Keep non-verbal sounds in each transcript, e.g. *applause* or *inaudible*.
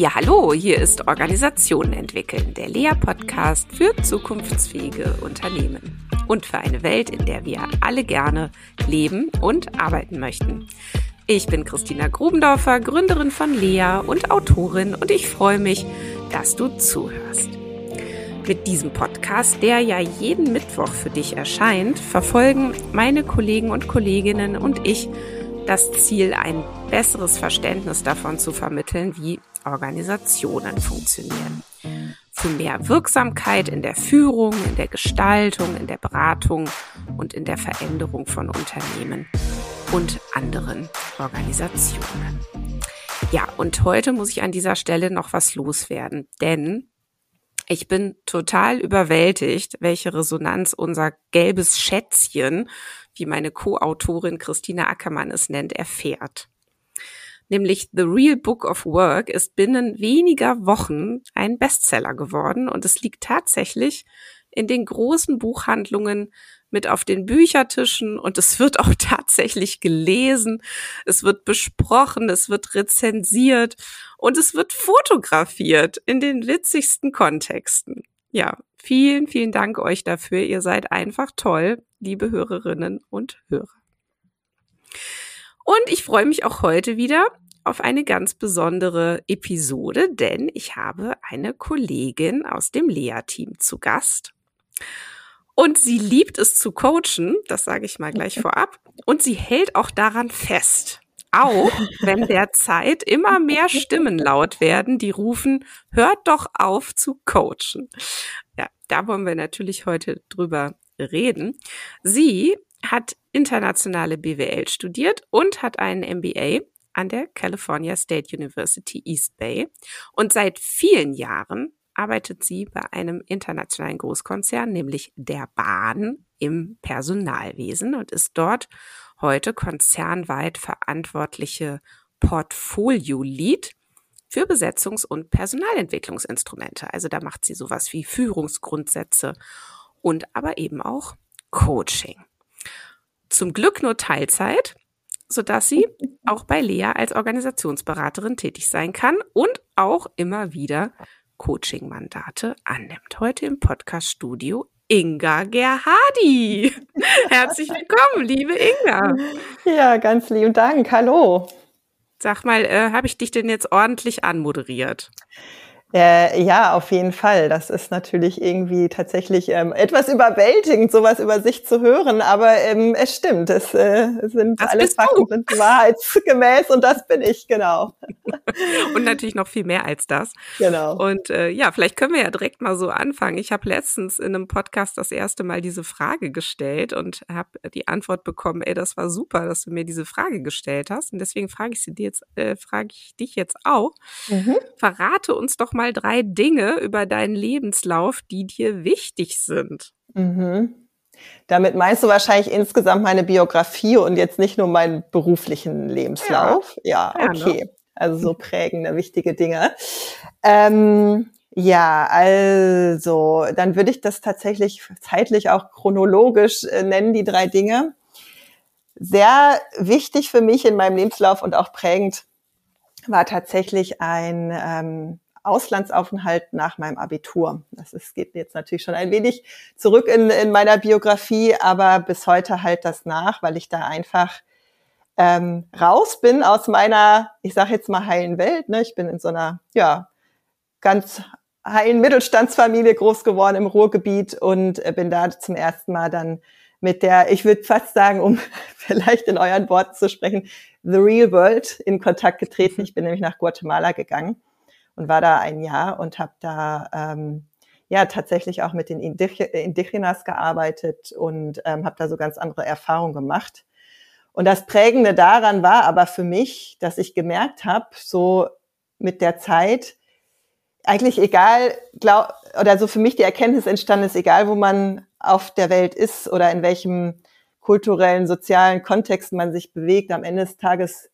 Ja, hallo, hier ist Organisationen entwickeln, der Lea-Podcast für zukunftsfähige Unternehmen und für eine Welt, in der wir alle gerne leben und arbeiten möchten. Ich bin Christina Grubendorfer, Gründerin von Lea und Autorin und ich freue mich, dass du zuhörst. Mit diesem Podcast, der ja jeden Mittwoch für dich erscheint, verfolgen meine Kollegen und Kolleginnen und ich das Ziel, ein besseres Verständnis davon zu vermitteln, wie Organisationen funktionieren. Für mehr Wirksamkeit in der Führung, in der Gestaltung, in der Beratung und in der Veränderung von Unternehmen und anderen Organisationen. Ja, und heute muss ich an dieser Stelle noch was loswerden, denn ich bin total überwältigt, welche Resonanz unser gelbes Schätzchen, wie meine Co-Autorin Christina Ackermann es nennt, erfährt nämlich The Real Book of Work, ist binnen weniger Wochen ein Bestseller geworden und es liegt tatsächlich in den großen Buchhandlungen mit auf den Büchertischen und es wird auch *laughs* tatsächlich gelesen, es wird besprochen, es wird rezensiert und es wird fotografiert in den witzigsten Kontexten. Ja, vielen, vielen Dank euch dafür. Ihr seid einfach toll, liebe Hörerinnen und Hörer. Und ich freue mich auch heute wieder auf eine ganz besondere Episode, denn ich habe eine Kollegin aus dem Lea-Team zu Gast. Und sie liebt es zu coachen, das sage ich mal gleich vorab. Und sie hält auch daran fest. Auch wenn derzeit *laughs* immer mehr Stimmen laut werden, die rufen, hört doch auf zu coachen. Ja, da wollen wir natürlich heute drüber reden. Sie hat internationale BWL studiert und hat einen MBA an der California State University East Bay und seit vielen Jahren arbeitet sie bei einem internationalen Großkonzern, nämlich der Bahn im Personalwesen und ist dort heute konzernweit verantwortliche Portfolio-Lead für Besetzungs- und Personalentwicklungsinstrumente. Also da macht sie sowas wie Führungsgrundsätze und aber eben auch Coaching. Zum Glück nur Teilzeit, sodass sie *laughs* auch bei Lea als Organisationsberaterin tätig sein kann und auch immer wieder Coaching-Mandate annimmt. Heute im Podcast-Studio Inga Gerhardi. *laughs* Herzlich willkommen, liebe Inga. Ja, ganz lieben Dank. Hallo. Sag mal, äh, habe ich dich denn jetzt ordentlich anmoderiert? Äh, ja, auf jeden Fall. Das ist natürlich irgendwie tatsächlich ähm, etwas überwältigend, sowas über sich zu hören. Aber ähm, es stimmt, es äh, sind das alle Fakten sind wahrheitsgemäß und das bin ich genau. *laughs* und natürlich noch viel mehr als das. Genau. Und äh, ja, vielleicht können wir ja direkt mal so anfangen. Ich habe letztens in einem Podcast das erste Mal diese Frage gestellt und habe die Antwort bekommen: Ey, das war super, dass du mir diese Frage gestellt hast. Und deswegen frage ich sie dir jetzt, äh, frage ich dich jetzt auch. Mhm. Verrate uns doch mal mal drei Dinge über deinen Lebenslauf, die dir wichtig sind. Mhm. Damit meinst du wahrscheinlich insgesamt meine Biografie und jetzt nicht nur meinen beruflichen Lebenslauf. Ja, ja okay. Ne? Also so *laughs* prägende, wichtige Dinge. Ähm, ja, also dann würde ich das tatsächlich zeitlich auch chronologisch äh, nennen, die drei Dinge. Sehr wichtig für mich in meinem Lebenslauf und auch prägend war tatsächlich ein ähm, Auslandsaufenthalt nach meinem Abitur. Das ist, geht jetzt natürlich schon ein wenig zurück in, in meiner Biografie, aber bis heute halt das nach, weil ich da einfach ähm, raus bin aus meiner, ich sage jetzt mal heilen Welt. Ne? Ich bin in so einer, ja, ganz heilen Mittelstandsfamilie groß geworden im Ruhrgebiet und äh, bin da zum ersten Mal dann mit der, ich würde fast sagen, um *laughs* vielleicht in euren Worten zu sprechen, The Real World in Kontakt getreten. Ich bin nämlich nach Guatemala gegangen und war da ein Jahr und habe da ähm, ja tatsächlich auch mit den Indigenas gearbeitet und ähm, habe da so ganz andere Erfahrungen gemacht. Und das Prägende daran war aber für mich, dass ich gemerkt habe, so mit der Zeit, eigentlich egal, glaub, oder so für mich die Erkenntnis entstanden ist, egal wo man auf der Welt ist oder in welchem kulturellen, sozialen Kontext man sich bewegt, am Ende des Tages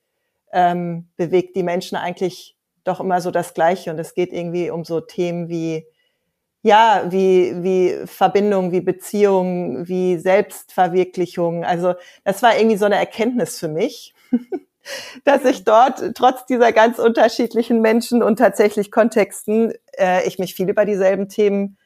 ähm, bewegt die Menschen eigentlich doch immer so das Gleiche. Und es geht irgendwie um so Themen wie, ja, wie, wie Verbindung, wie Beziehung, wie Selbstverwirklichung. Also das war irgendwie so eine Erkenntnis für mich. *laughs* dass ich dort trotz dieser ganz unterschiedlichen Menschen und tatsächlich Kontexten äh, ich mich viel über dieselben Themen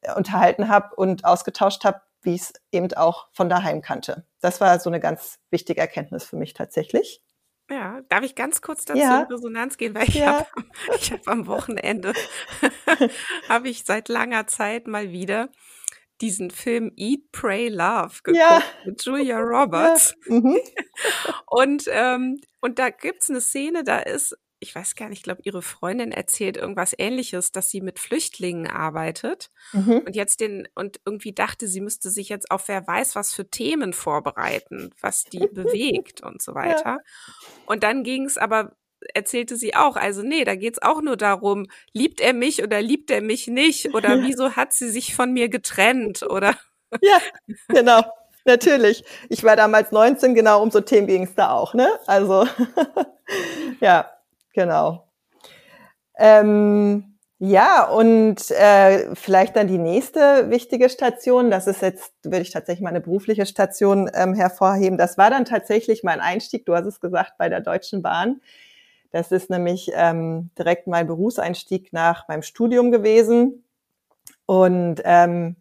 äh, unterhalten habe und ausgetauscht habe, wie ich es eben auch von daheim kannte. Das war so eine ganz wichtige Erkenntnis für mich tatsächlich. Ja, darf ich ganz kurz dazu ja. in Resonanz gehen, weil ich ja. habe *laughs* ich hab am Wochenende *laughs* habe ich seit langer Zeit mal wieder diesen Film Eat, Pray, Love geguckt ja. mit Julia Roberts. Ja. Mhm. *laughs* und, ähm, und da gibt's eine Szene, da ist, ich weiß gar nicht, ich glaube, ihre Freundin erzählt irgendwas ähnliches, dass sie mit Flüchtlingen arbeitet mhm. und jetzt den, und irgendwie dachte, sie müsste sich jetzt auf wer weiß was für Themen vorbereiten, was die *laughs* bewegt und so weiter. Ja. Und dann ging's aber erzählte sie auch. Also nee, da geht's auch nur darum, liebt er mich oder liebt er mich nicht *laughs* oder wieso hat sie sich von mir getrennt oder *laughs* Ja, genau. Natürlich. Ich war damals 19, genau um so Themen ging's da auch, ne? Also ja, genau. Ähm, ja, und äh, vielleicht dann die nächste wichtige Station, das ist jetzt, würde ich tatsächlich meine berufliche Station ähm, hervorheben. Das war dann tatsächlich mein Einstieg, du hast es gesagt, bei der Deutschen Bahn. Das ist nämlich ähm, direkt mein Berufseinstieg nach meinem Studium gewesen. Und ähm,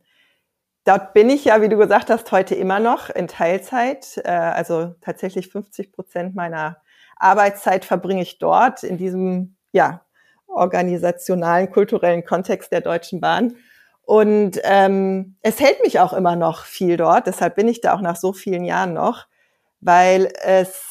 dort bin ich ja, wie du gesagt hast, heute immer noch in Teilzeit. Äh, also tatsächlich 50 Prozent meiner Arbeitszeit verbringe ich dort in diesem ja, organisationalen, kulturellen Kontext der Deutschen Bahn. Und ähm, es hält mich auch immer noch viel dort. Deshalb bin ich da auch nach so vielen Jahren noch, weil es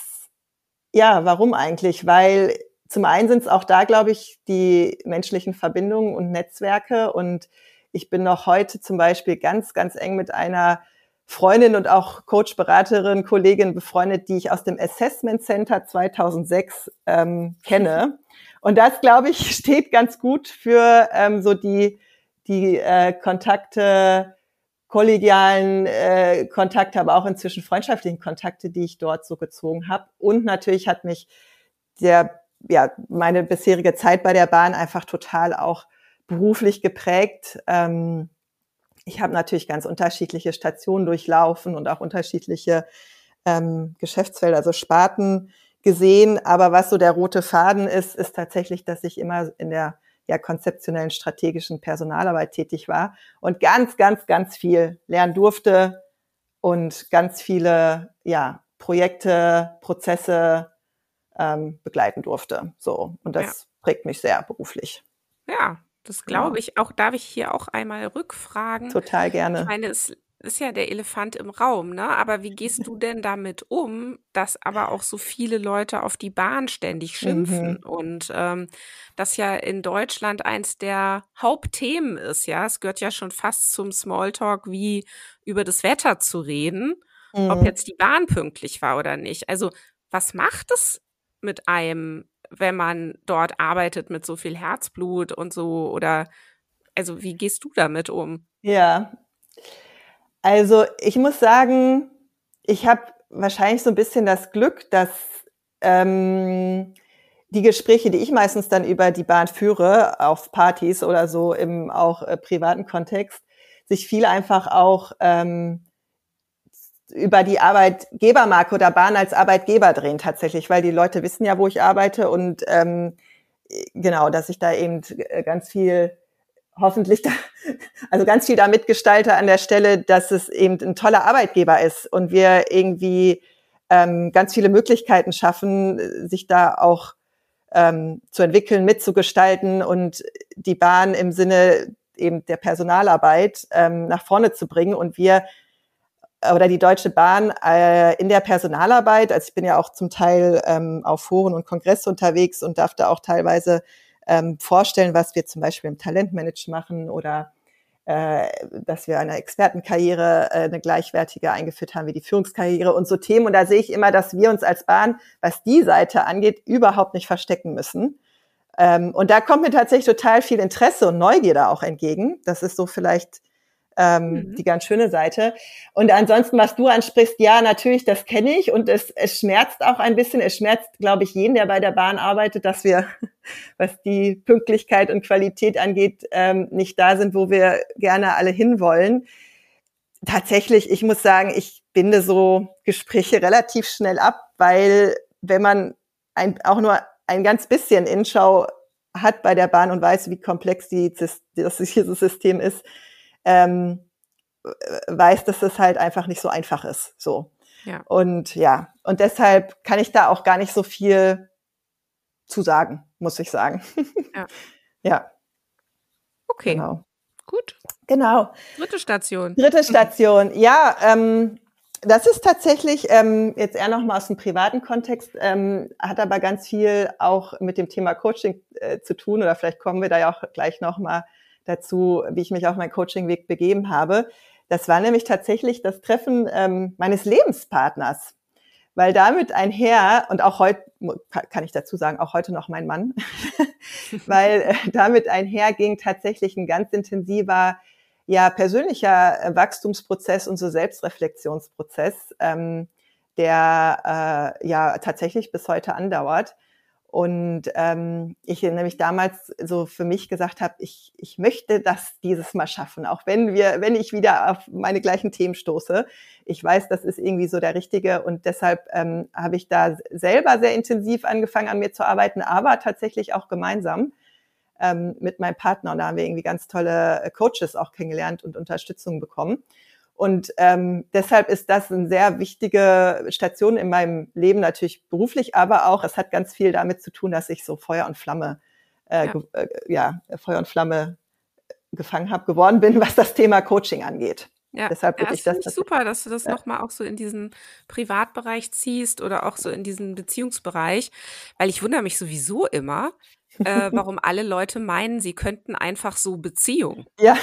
ja, warum eigentlich? Weil zum einen sind es auch da, glaube ich, die menschlichen Verbindungen und Netzwerke. Und ich bin noch heute zum Beispiel ganz, ganz eng mit einer Freundin und auch Coach, Beraterin, Kollegin befreundet, die ich aus dem Assessment Center 2006 ähm, kenne. *laughs* Und das, glaube ich, steht ganz gut für ähm, so die, die äh, Kontakte, kollegialen äh, Kontakte, aber auch inzwischen freundschaftlichen Kontakte, die ich dort so gezogen habe. Und natürlich hat mich der, ja, meine bisherige Zeit bei der Bahn einfach total auch beruflich geprägt. Ähm, ich habe natürlich ganz unterschiedliche Stationen durchlaufen und auch unterschiedliche ähm, Geschäftsfelder, also Sparten gesehen. Aber was so der rote Faden ist, ist tatsächlich, dass ich immer in der ja konzeptionellen strategischen Personalarbeit tätig war und ganz, ganz, ganz viel lernen durfte und ganz viele ja, Projekte, Prozesse ähm, begleiten durfte. So, und das ja. prägt mich sehr beruflich. Ja, das glaube ich. Auch darf ich hier auch einmal rückfragen. Total gerne. Ich meine, es ist ja der Elefant im Raum, ne? Aber wie gehst du denn damit um, dass aber auch so viele Leute auf die Bahn ständig schimpfen mhm. und ähm, das ja in Deutschland eins der Hauptthemen ist, ja? Es gehört ja schon fast zum Smalltalk, wie über das Wetter zu reden, mhm. ob jetzt die Bahn pünktlich war oder nicht. Also was macht es mit einem, wenn man dort arbeitet mit so viel Herzblut und so oder also wie gehst du damit um? Ja, also ich muss sagen, ich habe wahrscheinlich so ein bisschen das Glück, dass ähm, die Gespräche, die ich meistens dann über die Bahn führe, auf Partys oder so im auch äh, privaten Kontext, sich viel einfach auch ähm, über die Arbeitgebermarke oder Bahn als Arbeitgeber drehen tatsächlich, weil die Leute wissen ja, wo ich arbeite und ähm, genau, dass ich da eben äh, ganz viel hoffentlich da, *laughs* also ganz viel da mitgestalte an der Stelle, dass es eben ein toller Arbeitgeber ist und wir irgendwie ähm, ganz viele Möglichkeiten schaffen, sich da auch ähm, zu entwickeln, mitzugestalten und die Bahn im Sinne eben der Personalarbeit ähm, nach vorne zu bringen und wir oder die Deutsche Bahn äh, in der Personalarbeit, also ich bin ja auch zum Teil ähm, auf Foren und Kongresse unterwegs und darf da auch teilweise ähm, vorstellen, was wir zum Beispiel im Talentmanage machen oder äh, dass wir eine Expertenkarriere, äh, eine gleichwertige eingeführt haben wie die Führungskarriere und so Themen. Und da sehe ich immer, dass wir uns als Bahn, was die Seite angeht, überhaupt nicht verstecken müssen. Ähm, und da kommt mir tatsächlich total viel Interesse und Neugierde auch entgegen. Das ist so vielleicht ähm, mhm. die ganz schöne Seite. Und ansonsten, was du ansprichst, ja, natürlich, das kenne ich und es, es schmerzt auch ein bisschen. Es schmerzt, glaube ich, jeden, der bei der Bahn arbeitet, dass wir, *laughs* was die Pünktlichkeit und Qualität angeht, ähm, nicht da sind, wo wir gerne alle hinwollen. Tatsächlich, ich muss sagen, ich binde so Gespräche relativ schnell ab, weil wenn man ein, auch nur ein ganz bisschen Inschau hat bei der Bahn und weiß, wie komplex die, das, dieses *laughs* System ist, ähm, weiß, dass es halt einfach nicht so einfach ist. So. Ja. Und ja, und deshalb kann ich da auch gar nicht so viel zu sagen, muss ich sagen. *laughs* Ja. ja. Okay. Genau. Gut. Genau. Dritte Station. Dritte *laughs* Station. Ja, ähm, das ist tatsächlich ähm, jetzt eher noch mal aus dem privaten Kontext, ähm, hat aber ganz viel auch mit dem Thema Coaching äh, zu tun oder vielleicht kommen wir da ja auch gleich noch mal dazu, wie ich mich auf meinen Coachingweg begeben habe. Das war nämlich tatsächlich das Treffen ähm, meines Lebenspartners, weil damit einher und auch heute kann ich dazu sagen, auch heute noch mein Mann, *laughs* weil äh, damit einher ging tatsächlich ein ganz intensiver ja persönlicher äh, Wachstumsprozess und so Selbstreflexionsprozess, ähm, der äh, ja tatsächlich bis heute andauert. Und ähm, ich nämlich damals so für mich gesagt habe, ich, ich möchte das dieses Mal schaffen, auch wenn wir, wenn ich wieder auf meine gleichen Themen stoße. Ich weiß, das ist irgendwie so der richtige und deshalb ähm, habe ich da selber sehr intensiv angefangen an mir zu arbeiten, aber tatsächlich auch gemeinsam ähm, mit meinem Partner. Und da haben wir irgendwie ganz tolle äh, Coaches auch kennengelernt und Unterstützung bekommen. Und ähm, deshalb ist das eine sehr wichtige Station in meinem Leben, natürlich beruflich, aber auch, es hat ganz viel damit zu tun, dass ich so Feuer und Flamme, äh, ja. Äh, ja, Feuer und Flamme gefangen habe, geworden bin, *laughs* was das Thema Coaching angeht. Ja, Deshalb würde ja, ich das, das super, dass du das ja. nochmal auch so in diesen Privatbereich ziehst oder auch so in diesen Beziehungsbereich, weil ich wundere mich sowieso immer, äh, *laughs* warum alle Leute meinen, sie könnten einfach so Beziehung. Ja.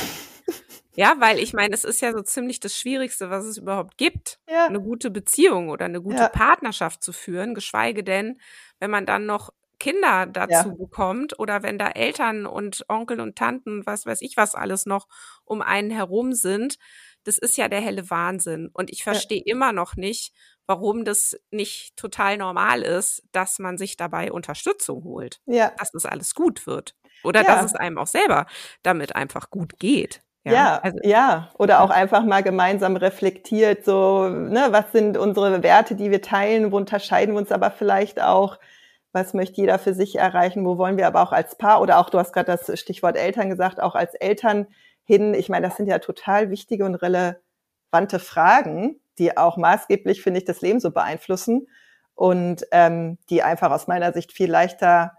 Ja, weil ich meine, es ist ja so ziemlich das Schwierigste, was es überhaupt gibt, ja. eine gute Beziehung oder eine gute ja. Partnerschaft zu führen, geschweige denn, wenn man dann noch Kinder dazu ja. bekommt oder wenn da Eltern und Onkel und Tanten, was weiß ich was alles noch um einen herum sind, das ist ja der helle Wahnsinn. Und ich verstehe immer noch nicht, warum das nicht total normal ist, dass man sich dabei Unterstützung holt. Ja. Dass das alles gut wird. Oder dass es einem auch selber damit einfach gut geht. Ja, ja, also, ja, oder auch einfach mal gemeinsam reflektiert, so, ne, was sind unsere Werte, die wir teilen, wo unterscheiden wir uns aber vielleicht auch, was möchte jeder für sich erreichen, wo wollen wir aber auch als Paar oder auch, du hast gerade das Stichwort Eltern gesagt, auch als Eltern hin. Ich meine, das sind ja total wichtige und relevante Fragen, die auch maßgeblich, finde ich, das Leben so beeinflussen und ähm, die einfach aus meiner Sicht viel leichter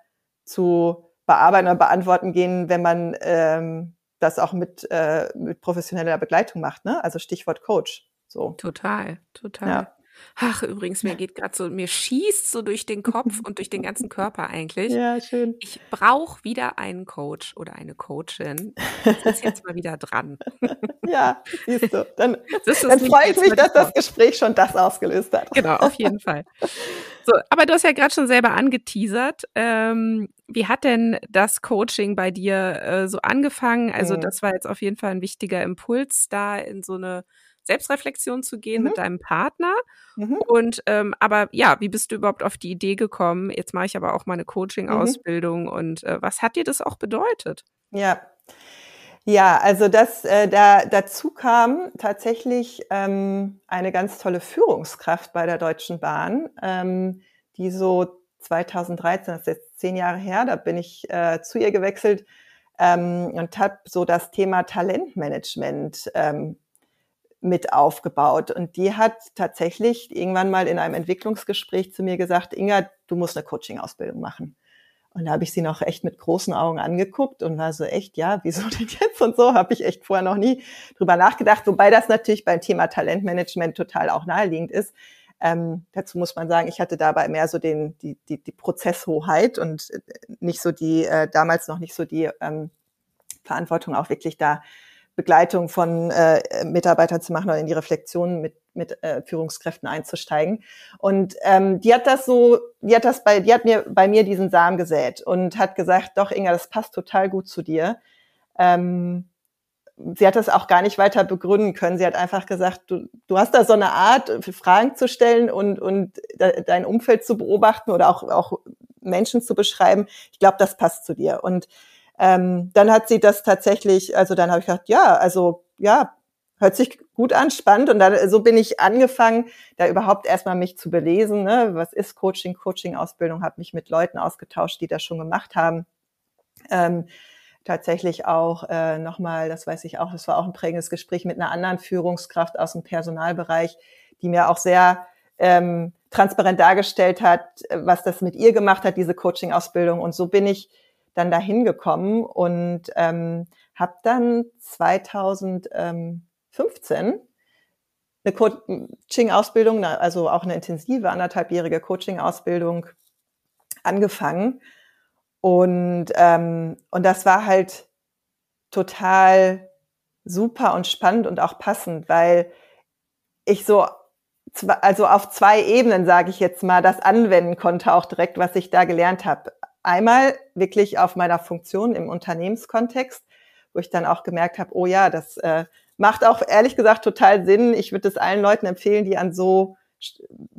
zu bearbeiten oder beantworten gehen, wenn man ähm, das auch mit, äh, mit professioneller Begleitung macht. Ne? Also Stichwort Coach. So. Total, total. Ja. Ach, übrigens, mir geht gerade so, mir schießt so durch den Kopf und durch den ganzen Körper eigentlich. Ja, schön. Ich brauche wieder einen Coach oder eine Coachin. Das ist jetzt mal wieder dran. *laughs* Ja, siehst du. Dann, dann freue ich mich, dass das Gespräch schon das ausgelöst hat. Genau, auf jeden Fall. So, aber du hast ja gerade schon selber angeteasert. Ähm, wie hat denn das Coaching bei dir äh, so angefangen? Also, mhm. das war jetzt auf jeden Fall ein wichtiger Impuls, da in so eine Selbstreflexion zu gehen mhm. mit deinem Partner. Mhm. Und ähm, aber ja, wie bist du überhaupt auf die Idee gekommen? Jetzt mache ich aber auch meine Coaching-Ausbildung mhm. und äh, was hat dir das auch bedeutet? Ja. Ja, also das äh, da dazu kam tatsächlich ähm, eine ganz tolle Führungskraft bei der Deutschen Bahn, ähm, die so 2013, das ist jetzt zehn Jahre her, da bin ich äh, zu ihr gewechselt ähm, und habe so das Thema Talentmanagement ähm, mit aufgebaut. Und die hat tatsächlich irgendwann mal in einem Entwicklungsgespräch zu mir gesagt, Inga, du musst eine Coaching-Ausbildung machen. Und da habe ich sie noch echt mit großen Augen angeguckt und war so echt, ja, wieso *laughs* denn jetzt und so, habe ich echt vorher noch nie drüber nachgedacht, wobei das natürlich beim Thema Talentmanagement total auch naheliegend ist. Ähm, dazu muss man sagen, ich hatte dabei mehr so den, die, die, die Prozesshoheit und äh, nicht so die, äh, damals noch nicht so die ähm, Verantwortung auch wirklich da Begleitung von äh, Mitarbeitern zu machen oder in die Reflexion mit, mit äh, Führungskräften einzusteigen. Und ähm, die hat das so, die hat das bei, die hat mir bei mir diesen Samen gesät und hat gesagt, doch Inga, das passt total gut zu dir. Ähm, sie hat das auch gar nicht weiter begründen können. Sie hat einfach gesagt, du, du hast da so eine Art, Fragen zu stellen und, und dein Umfeld zu beobachten oder auch, auch Menschen zu beschreiben. Ich glaube, das passt zu dir. Und ähm, dann hat sie das tatsächlich, also dann habe ich gedacht, ja, also ja, hört sich gut an, spannend. Und da, so bin ich angefangen, da überhaupt erstmal mich zu belesen. Ne? Was ist Coaching, Coaching-Ausbildung? Habe mich mit Leuten ausgetauscht, die das schon gemacht haben. Ähm, tatsächlich auch äh, nochmal, das weiß ich auch, das war auch ein prägendes Gespräch mit einer anderen Führungskraft aus dem Personalbereich, die mir auch sehr ähm, transparent dargestellt hat, was das mit ihr gemacht hat, diese Coaching-Ausbildung. Und so bin ich dann dahin gekommen und ähm, habe dann 2015 eine Coaching-Ausbildung, also auch eine intensive anderthalbjährige Coaching-Ausbildung angefangen. Und, ähm, und das war halt total super und spannend und auch passend, weil ich so, also auf zwei Ebenen, sage ich jetzt mal, das anwenden konnte, auch direkt, was ich da gelernt habe. Einmal wirklich auf meiner Funktion im Unternehmenskontext, wo ich dann auch gemerkt habe, oh ja, das äh, macht auch ehrlich gesagt total Sinn. Ich würde es allen Leuten empfehlen, die an so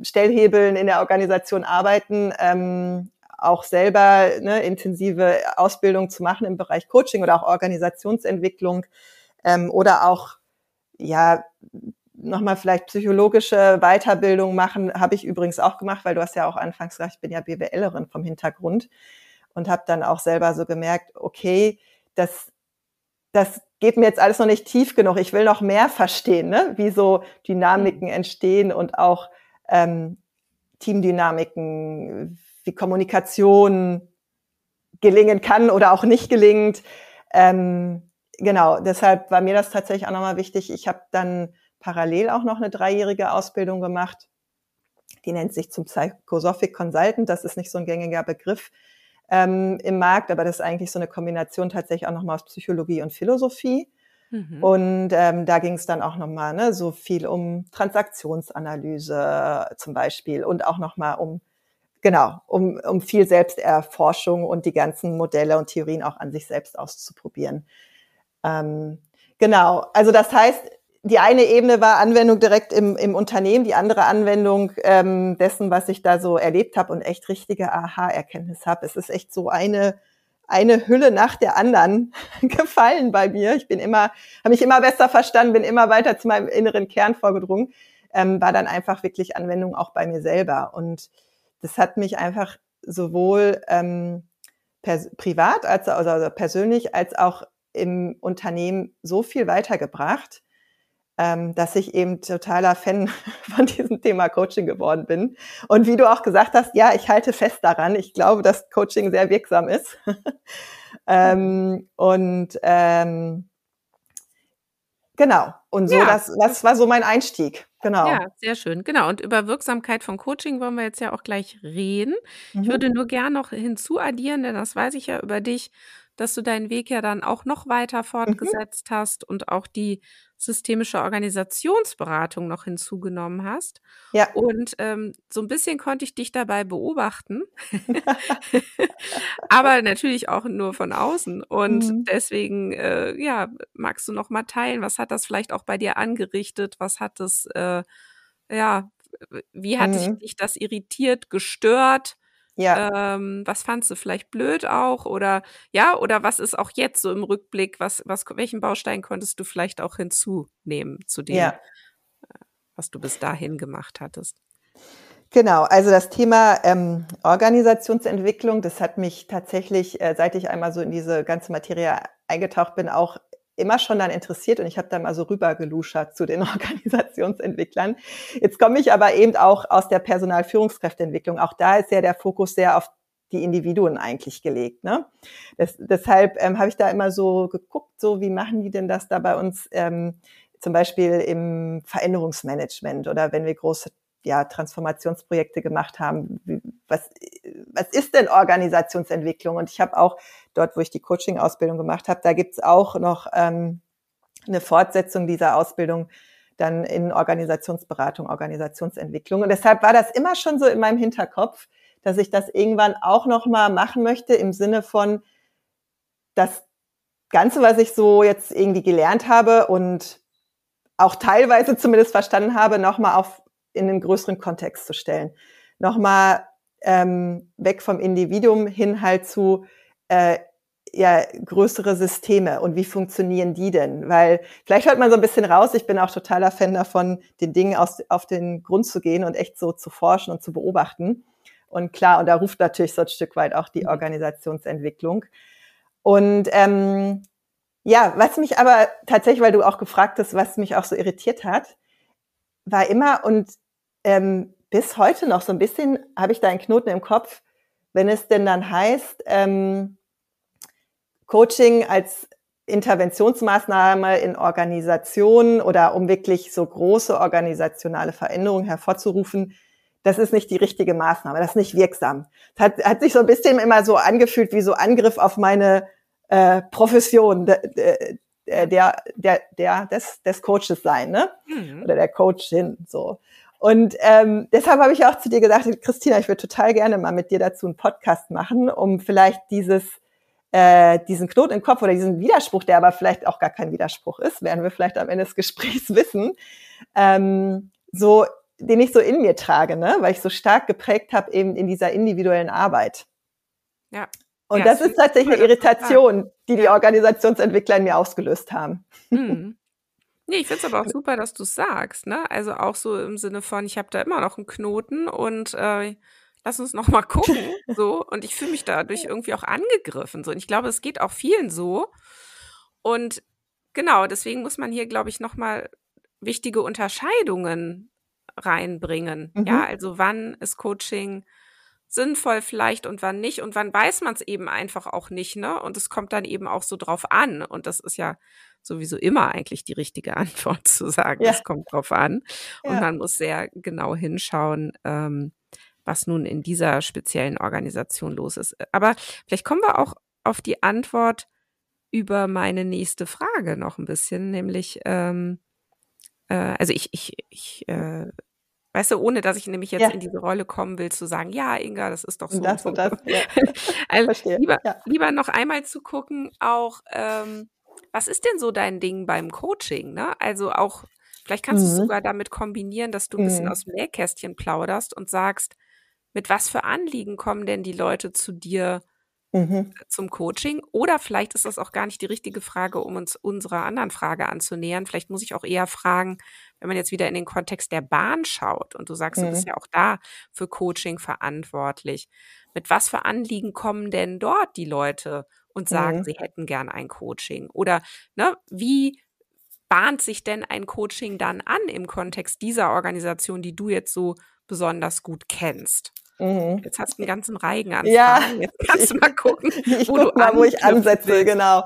Stellhebeln in der Organisation arbeiten, ähm, auch selber ne, intensive Ausbildung zu machen im Bereich Coaching oder auch Organisationsentwicklung ähm, oder auch ja nochmal vielleicht psychologische Weiterbildung machen, habe ich übrigens auch gemacht, weil du hast ja auch anfangs gesagt, ich bin ja BWLerin vom Hintergrund und habe dann auch selber so gemerkt, okay, das, das geht mir jetzt alles noch nicht tief genug. Ich will noch mehr verstehen, ne? wie so Dynamiken mhm. entstehen und auch ähm, Teamdynamiken, wie Kommunikation gelingen kann oder auch nicht gelingt. Ähm, genau, deshalb war mir das tatsächlich auch nochmal wichtig. Ich habe dann parallel auch noch eine dreijährige Ausbildung gemacht. Die nennt sich zum Psychosophic Consultant. Das ist nicht so ein gängiger Begriff ähm, im Markt, aber das ist eigentlich so eine Kombination tatsächlich auch nochmal aus Psychologie und Philosophie. Mhm. Und ähm, da ging es dann auch nochmal ne, so viel um Transaktionsanalyse zum Beispiel und auch nochmal um genau, um, um viel Selbsterforschung und die ganzen Modelle und Theorien auch an sich selbst auszuprobieren. Ähm, genau, also das heißt, die eine Ebene war Anwendung direkt im, im Unternehmen, die andere Anwendung ähm, dessen, was ich da so erlebt habe und echt richtige Aha-Erkenntnis habe. Es ist echt so eine eine Hülle nach der anderen *laughs* gefallen bei mir. Ich bin immer, habe mich immer besser verstanden, bin immer weiter zu meinem inneren Kern vorgedrungen. Ähm, war dann einfach wirklich Anwendung auch bei mir selber. Und das hat mich einfach sowohl ähm, privat als also persönlich als auch im Unternehmen so viel weitergebracht, ähm, dass ich eben totaler Fan *laughs* von diesem Thema Coaching geworden bin. Und wie du auch gesagt hast, ja, ich halte fest daran. Ich glaube, dass Coaching sehr wirksam ist. *laughs* ähm, und ähm, genau. Und so, ja. das, das war so mein Einstieg. Genau. Ja, sehr schön. Genau. Und über Wirksamkeit von Coaching wollen wir jetzt ja auch gleich reden. Mhm. Ich würde nur gern noch hinzuaddieren, denn das weiß ich ja über dich, dass du deinen Weg ja dann auch noch weiter mhm. fortgesetzt mhm. hast und auch die systemische Organisationsberatung noch hinzugenommen hast. Ja. Und ähm, so ein bisschen konnte ich dich dabei beobachten, *laughs* *laughs* aber natürlich auch nur von außen. Und mhm. deswegen, äh, ja, magst du noch mal teilen, was hat das vielleicht auch bei dir angerichtet? Was hat das, äh, ja, wie hat mhm. dich das irritiert, gestört? Ja. Ähm, was fandst du vielleicht blöd auch oder ja, oder was ist auch jetzt so im Rückblick, was, was, welchen Baustein konntest du vielleicht auch hinzunehmen zu dem, ja. Äh, was du bis dahin gemacht hattest? Genau, also das Thema ähm, Organisationsentwicklung, das hat mich tatsächlich, äh, seit ich einmal so in diese ganze Materie eingetaucht bin, auch immer schon dann interessiert und ich habe dann mal so rübergeluschert zu den *laughs* Organisationsentwicklern. Jetzt komme ich aber eben auch aus der Personalführungskräfteentwicklung. Auch da ist ja der Fokus sehr auf die Individuen eigentlich gelegt. Ne? Das, deshalb ähm, habe ich da immer so geguckt, so wie machen die denn das da bei uns ähm, zum Beispiel im Veränderungsmanagement oder wenn wir große ja, Transformationsprojekte gemacht haben. Was, was ist denn Organisationsentwicklung? Und ich habe auch dort, wo ich die Coaching-Ausbildung gemacht habe, da gibt's auch noch ähm, eine Fortsetzung dieser Ausbildung dann in Organisationsberatung, Organisationsentwicklung. Und deshalb war das immer schon so in meinem Hinterkopf, dass ich das irgendwann auch noch mal machen möchte im Sinne von das Ganze, was ich so jetzt irgendwie gelernt habe und auch teilweise zumindest verstanden habe, noch mal auf in den größeren Kontext zu stellen. Nochmal ähm, weg vom Individuum hin halt zu, äh, ja größere Systeme und wie funktionieren die denn? Weil vielleicht hört man so ein bisschen raus, ich bin auch totaler Fan davon, den Dingen aus, auf den Grund zu gehen und echt so zu forschen und zu beobachten. Und klar, und da ruft natürlich so ein Stück weit auch die mhm. Organisationsentwicklung. Und ähm, ja, was mich aber tatsächlich, weil du auch gefragt hast, was mich auch so irritiert hat, war immer und ähm, bis heute noch so ein bisschen habe ich da einen Knoten im Kopf, wenn es denn dann heißt, ähm, Coaching als Interventionsmaßnahme in Organisationen oder um wirklich so große organisationale Veränderungen hervorzurufen, das ist nicht die richtige Maßnahme, das ist nicht wirksam. Das hat, hat sich so ein bisschen immer so angefühlt wie so Angriff auf meine äh, Profession der, der, der, der des, des Coaches sein, ne? Mhm. Oder der Coachin, so. Und ähm, deshalb habe ich auch zu dir gesagt, Christina, ich würde total gerne mal mit dir dazu einen Podcast machen, um vielleicht dieses äh, diesen Knoten im Kopf oder diesen Widerspruch, der aber vielleicht auch gar kein Widerspruch ist, werden wir vielleicht am Ende des Gesprächs *laughs* wissen, ähm, so den ich so in mir trage, ne? weil ich so stark geprägt habe eben in dieser individuellen Arbeit. Ja. Und ja, das ist tatsächlich eine Irritation, die die Organisationsentwickler in mir ausgelöst haben. Mhm. *laughs* Nee, ich finde es aber auch super, dass du es sagst, ne? Also auch so im Sinne von, ich habe da immer noch einen Knoten und äh, lass uns noch mal gucken, *laughs* so. Und ich fühle mich dadurch irgendwie auch angegriffen, so. Und ich glaube, es geht auch vielen so. Und genau, deswegen muss man hier, glaube ich, noch mal wichtige Unterscheidungen reinbringen. Mhm. Ja, also wann ist Coaching sinnvoll vielleicht und wann nicht und wann weiß man es eben einfach auch nicht, ne? Und es kommt dann eben auch so drauf an und das ist ja sowieso immer eigentlich die richtige *laughs* Antwort zu sagen, es kommt drauf an ja. und man muss sehr genau hinschauen, ähm, was nun in dieser speziellen Organisation los ist. Aber vielleicht kommen wir auch auf die Antwort über meine nächste Frage noch ein bisschen, nämlich ähm, äh, also ich ich ich äh, Weißt du, ohne dass ich nämlich jetzt ja. in diese Rolle kommen will, zu sagen, ja, Inga, das ist doch so. Das und, das. *laughs* Ja. also lieber, ja. lieber noch einmal zu gucken, auch, ähm, was ist denn so dein Ding beim Coaching? Ne? Also auch, vielleicht kannst mhm. du es sogar damit kombinieren, dass du ein bisschen mhm. aus dem Nähkästchen plauderst und sagst, mit was für Anliegen kommen denn die Leute zu dir mhm. zum Coaching? Oder vielleicht ist das auch gar nicht die richtige Frage, um uns unserer anderen Frage anzunähern. Vielleicht muss ich auch eher fragen, wenn man jetzt wieder in den Kontext der Bahn schaut und du sagst, mhm. du bist mhm. ja auch da für Coaching verantwortlich. Mit was für Anliegen kommen denn dort die Leute und sagen, mhm. sie hätten gern ein Coaching? Oder ne, wie bahnt sich denn ein Coaching dann an im Kontext dieser Organisation, die du jetzt so besonders gut kennst? Mhm. Jetzt hast du einen ganzen Reigen an. Ja, jetzt kannst du mal gucken, *laughs* ich wo, guck du mal, wo ich ansetze. Willst. Genau.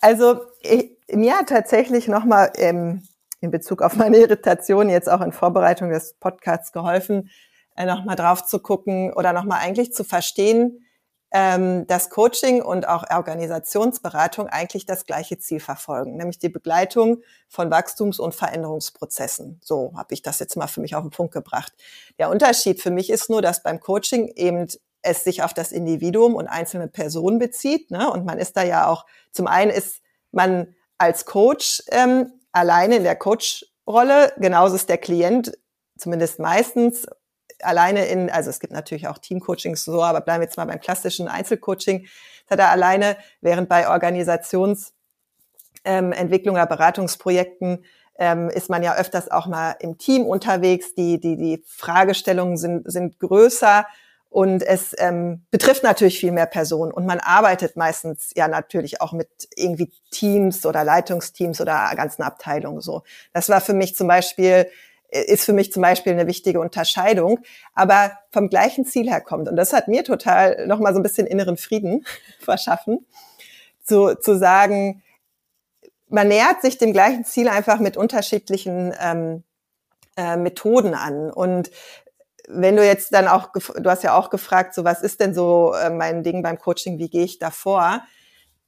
Also ich, mir hat tatsächlich nochmal ähm, in Bezug auf meine Irritation jetzt auch in Vorbereitung des Podcasts geholfen, äh, nochmal drauf zu gucken oder nochmal eigentlich zu verstehen, ähm, dass Coaching und auch Organisationsberatung eigentlich das gleiche Ziel verfolgen, nämlich die Begleitung von Wachstums- und Veränderungsprozessen. So habe ich das jetzt mal für mich auf den Punkt gebracht. Der Unterschied für mich ist nur, dass beim Coaching eben es sich auf das Individuum und einzelne Personen bezieht. Ne? Und man ist da ja auch, zum einen ist man als Coach ähm, alleine in der Coach-Rolle, genauso ist der Klient zumindest meistens alleine in, also es gibt natürlich auch Teamcoachings so, aber bleiben wir jetzt mal beim klassischen Einzelcoaching, das hat er alleine, während bei Organisationsentwicklung ähm, oder Beratungsprojekten ähm, ist man ja öfters auch mal im Team unterwegs, die, die, die Fragestellungen sind, sind größer und es ähm, betrifft natürlich viel mehr Personen. Und man arbeitet meistens ja natürlich auch mit irgendwie Teams oder Leitungsteams oder ganzen Abteilungen so. Das war für mich zum Beispiel ist für mich zum Beispiel eine wichtige Unterscheidung, aber vom gleichen Ziel herkommt. Und das hat mir total nochmal so ein bisschen inneren Frieden *laughs* verschaffen, zu, zu sagen, man nähert sich dem gleichen Ziel einfach mit unterschiedlichen ähm, äh, Methoden an. Und wenn du jetzt dann auch, du hast ja auch gefragt, so was ist denn so äh, mein Ding beim Coaching, wie gehe ich da vor?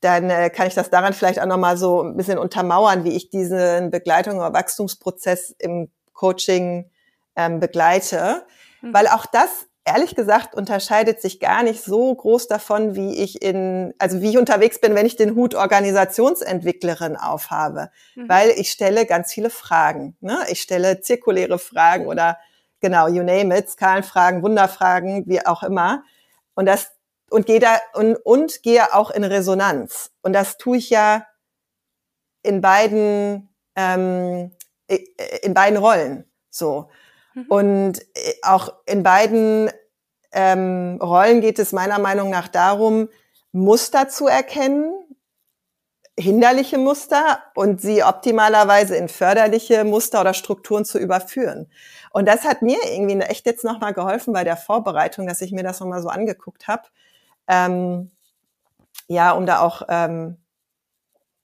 Dann äh, kann ich das daran vielleicht auch nochmal so ein bisschen untermauern, wie ich diesen Begleitung oder Wachstumsprozess im Coaching ähm, begleite, mhm. weil auch das ehrlich gesagt unterscheidet sich gar nicht so groß davon, wie ich in, also wie ich unterwegs bin, wenn ich den Hut Organisationsentwicklerin aufhabe, mhm. weil ich stelle ganz viele Fragen. Ne? Ich stelle zirkuläre Fragen oder genau, you name it, Skalenfragen, Wunderfragen, wie auch immer. Und das und gehe da und, und gehe auch in Resonanz. Und das tue ich ja in beiden ähm, in beiden Rollen so. Mhm. Und äh, auch in beiden ähm, Rollen geht es meiner Meinung nach darum, Muster zu erkennen, hinderliche Muster und sie optimalerweise in förderliche Muster oder Strukturen zu überführen. Und das hat mir irgendwie echt jetzt nochmal geholfen bei der Vorbereitung, dass ich mir das nochmal so angeguckt habe. Ähm, ja, um da auch ähm,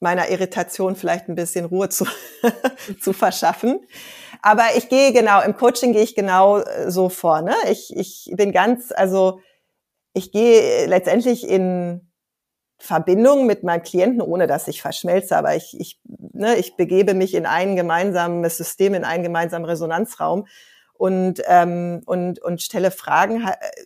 meiner Irritation vielleicht ein bisschen Ruhe zu, *laughs* zu verschaffen. Aber ich gehe genau, im Coaching gehe ich genau äh, so vor. Ne? Ich, ich bin ganz, also ich gehe letztendlich in Verbindung mit meinem Klienten, ohne dass ich verschmelze, aber ich, ich, ne, ich begebe mich in ein gemeinsames System, in einen gemeinsamen Resonanzraum und, ähm, und, und stelle Fragen,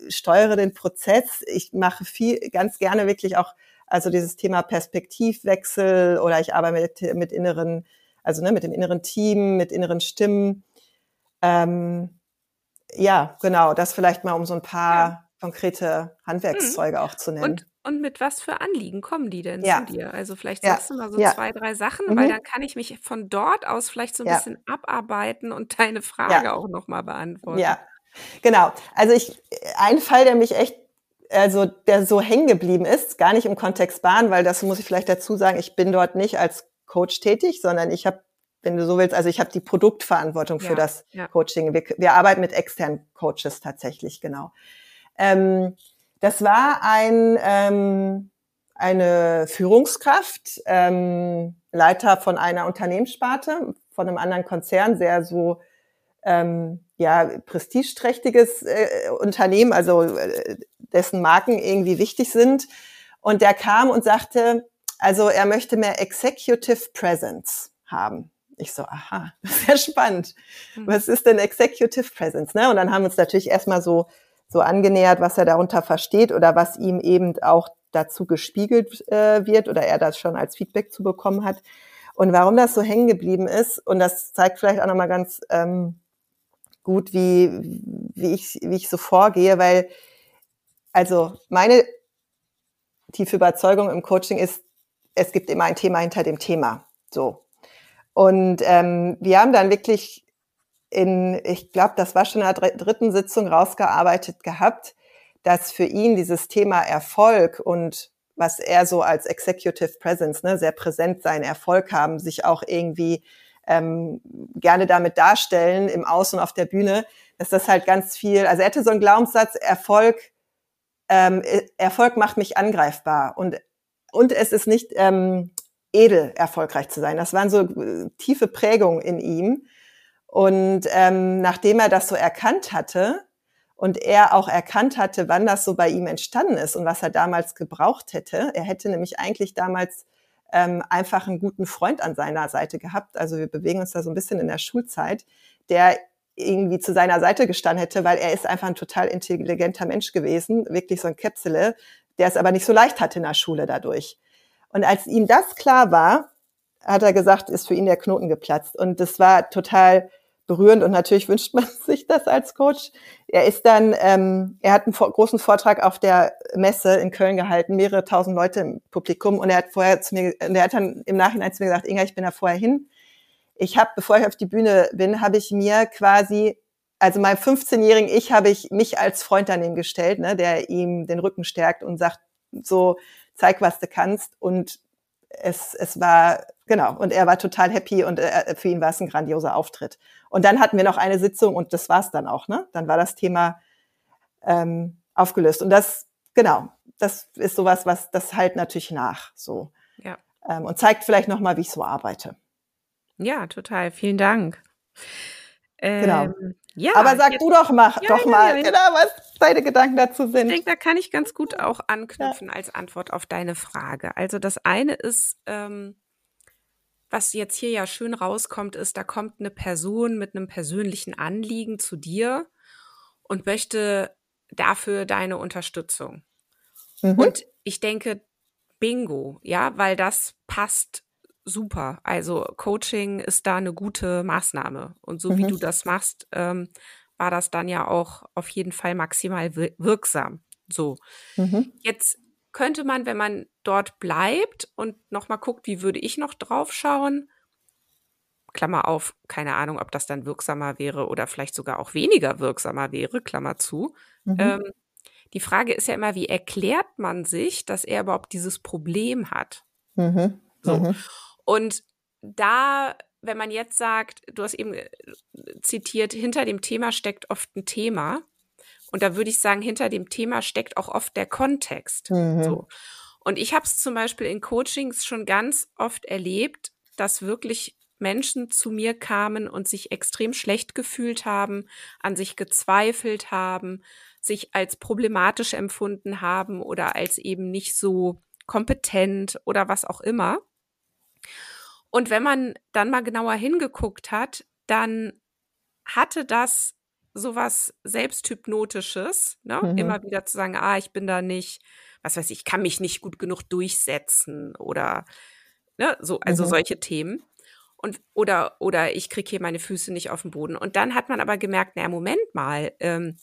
steuere den Prozess. Ich mache viel, ganz gerne wirklich auch, also dieses Thema Perspektivwechsel oder ich arbeite mit, mit inneren, also ne, mit dem inneren Team, mit inneren Stimmen. Ähm, ja, genau, das vielleicht mal um so ein paar ja. konkrete Handwerkszeuge mhm. auch zu nennen. Und und mit was für Anliegen kommen die denn ja. zu dir? Also vielleicht sagst ja. du mal so ja. zwei, drei Sachen, mhm. weil dann kann ich mich von dort aus vielleicht so ein bisschen abarbeiten und deine Frage auch nochmal beantworten. Ja, genau. Also ich, ein Fall, der mich echt, also der so hängen geblieben ist, gar nicht im Kontext Bahn, weil das muss ich vielleicht dazu sagen, ich bin dort nicht als Coach tätig, sondern ich habe wenn du so willst, also ich habe die Produktverantwortung für das Coaching. Wir, wir, arbeiten mit externen Coaches tatsächlich, genau. Ähm, das war ein, ähm, eine Führungskraft, ähm, Leiter von einer Unternehmenssparte, von einem anderen Konzern, sehr so ähm, ja prestigeträchtiges äh, Unternehmen, also äh, dessen Marken irgendwie wichtig sind. Und der kam und sagte, also er möchte mehr Executive Presence haben. Ich so, aha, *laughs* das ist ja spannend. Hm. Was ist denn Executive Presence? Ne? Und dann haben wir uns natürlich erstmal so so angenähert, was er darunter versteht oder was ihm eben auch dazu gespiegelt äh, wird oder er das schon als Feedback zu bekommen hat. Und warum das so hängen geblieben ist, und das zeigt vielleicht auch nochmal ganz ähm, gut, wie, wie, ich, wie ich so vorgehe, weil also meine tiefe Überzeugung im Coaching ist, es gibt immer ein Thema hinter dem Thema. So. Und ähm, wir haben dann wirklich in, ich glaube, das war schon in der dritten Sitzung rausgearbeitet gehabt, dass für ihn dieses Thema Erfolg und was er so als Executive Presence, ne, sehr präsent sein, Erfolg haben, sich auch irgendwie ähm, gerne damit darstellen im Außen auf der Bühne, dass das halt ganz viel, also er hatte so einen Glaubenssatz, Erfolg, ähm, Erfolg macht mich angreifbar und, und es ist nicht ähm, edel, erfolgreich zu sein. Das waren so äh, tiefe Prägungen in ihm. Und ähm, nachdem er das so erkannt hatte und er auch erkannt hatte, wann das so bei ihm entstanden ist und was er damals gebraucht hätte, er hätte nämlich eigentlich damals ähm, einfach einen guten Freund an seiner Seite gehabt. Also wir bewegen uns da so ein bisschen in der Schulzeit, der irgendwie zu seiner Seite gestanden hätte, weil er ist einfach ein total intelligenter Mensch gewesen, wirklich so ein Käpsele, der es aber nicht so leicht hatte in der Schule dadurch. Und als ihm das klar war, hat er gesagt, ist für ihn der Knoten geplatzt. Und das war total berührend und natürlich wünscht man *laughs* sich das als Coach. Er ist dann, ähm, er hat einen großen Vortrag auf der Messe in Köln gehalten, mehrere tausend Leute im Publikum und er hat vorher zu mir, er hat dann im Nachhinein zu mir gesagt, Inga, ich bin da vorher hin. Ich habe, bevor ich auf die Bühne bin, habe ich mir quasi, also mein 15-jährigen Ich habe ich mich als Freund daneben gestellt, ne, der ihm den Rücken stärkt und sagt, so zeig, was du kannst und es, es war, genau, und er war total happy und äh, für ihn war es ein grandioser Auftritt. Und dann hatten wir noch eine Sitzung und das war's dann auch, ne? Dann war das Thema ähm, aufgelöst. Und das, genau, das ist sowas, was das halt natürlich nach, so. Ja. Ähm, und zeigt vielleicht nochmal, wie ich so arbeite. Ja, total. Vielen Dank. Genau. Ja, Aber sag jetzt, du doch mal, ja, doch ja, mal, ja, genau, was deine Gedanken dazu sind. Ich denke, da kann ich ganz gut auch anknüpfen als Antwort auf deine Frage. Also das eine ist, ähm, was jetzt hier ja schön rauskommt, ist, da kommt eine Person mit einem persönlichen Anliegen zu dir und möchte dafür deine Unterstützung. Mhm. Und ich denke, bingo, ja, weil das passt super. Also Coaching ist da eine gute Maßnahme. Und so mhm. wie du das machst, ähm, war das dann ja auch auf jeden Fall maximal wirksam. So. Mhm. Jetzt könnte man, wenn man dort bleibt und nochmal guckt, wie würde ich noch drauf schauen, Klammer auf, keine Ahnung, ob das dann wirksamer wäre oder vielleicht sogar auch weniger wirksamer wäre, Klammer zu. Mhm. Ähm, die Frage ist ja immer, wie erklärt man sich, dass er überhaupt dieses Problem hat? Mhm. So. Und da, wenn man jetzt sagt, du hast eben äh, zitiert, hinter dem Thema steckt oft ein Thema. Und da würde ich sagen, hinter dem Thema steckt auch oft der Kontext. Mhm. So. Und ich habe es zum Beispiel in Coachings schon ganz oft erlebt, dass wirklich Menschen zu mir kamen und sich extrem schlecht gefühlt haben, an sich gezweifelt haben, sich als problematisch empfunden haben oder als eben nicht so kompetent oder was auch immer. Und wenn man dann mal genauer hingeguckt hat, dann hatte das sowas Selbsthypnotisches, ne? Mhm. Immer wieder zu sagen, ah, ich bin da nicht, was weiß ich, kann mich nicht gut genug durchsetzen oder ne, so, also mhm. solche Themen. Und, oder, oder ich kriege hier meine Füße nicht auf den Boden. Und dann hat man aber gemerkt, naja, Moment mal, ähm,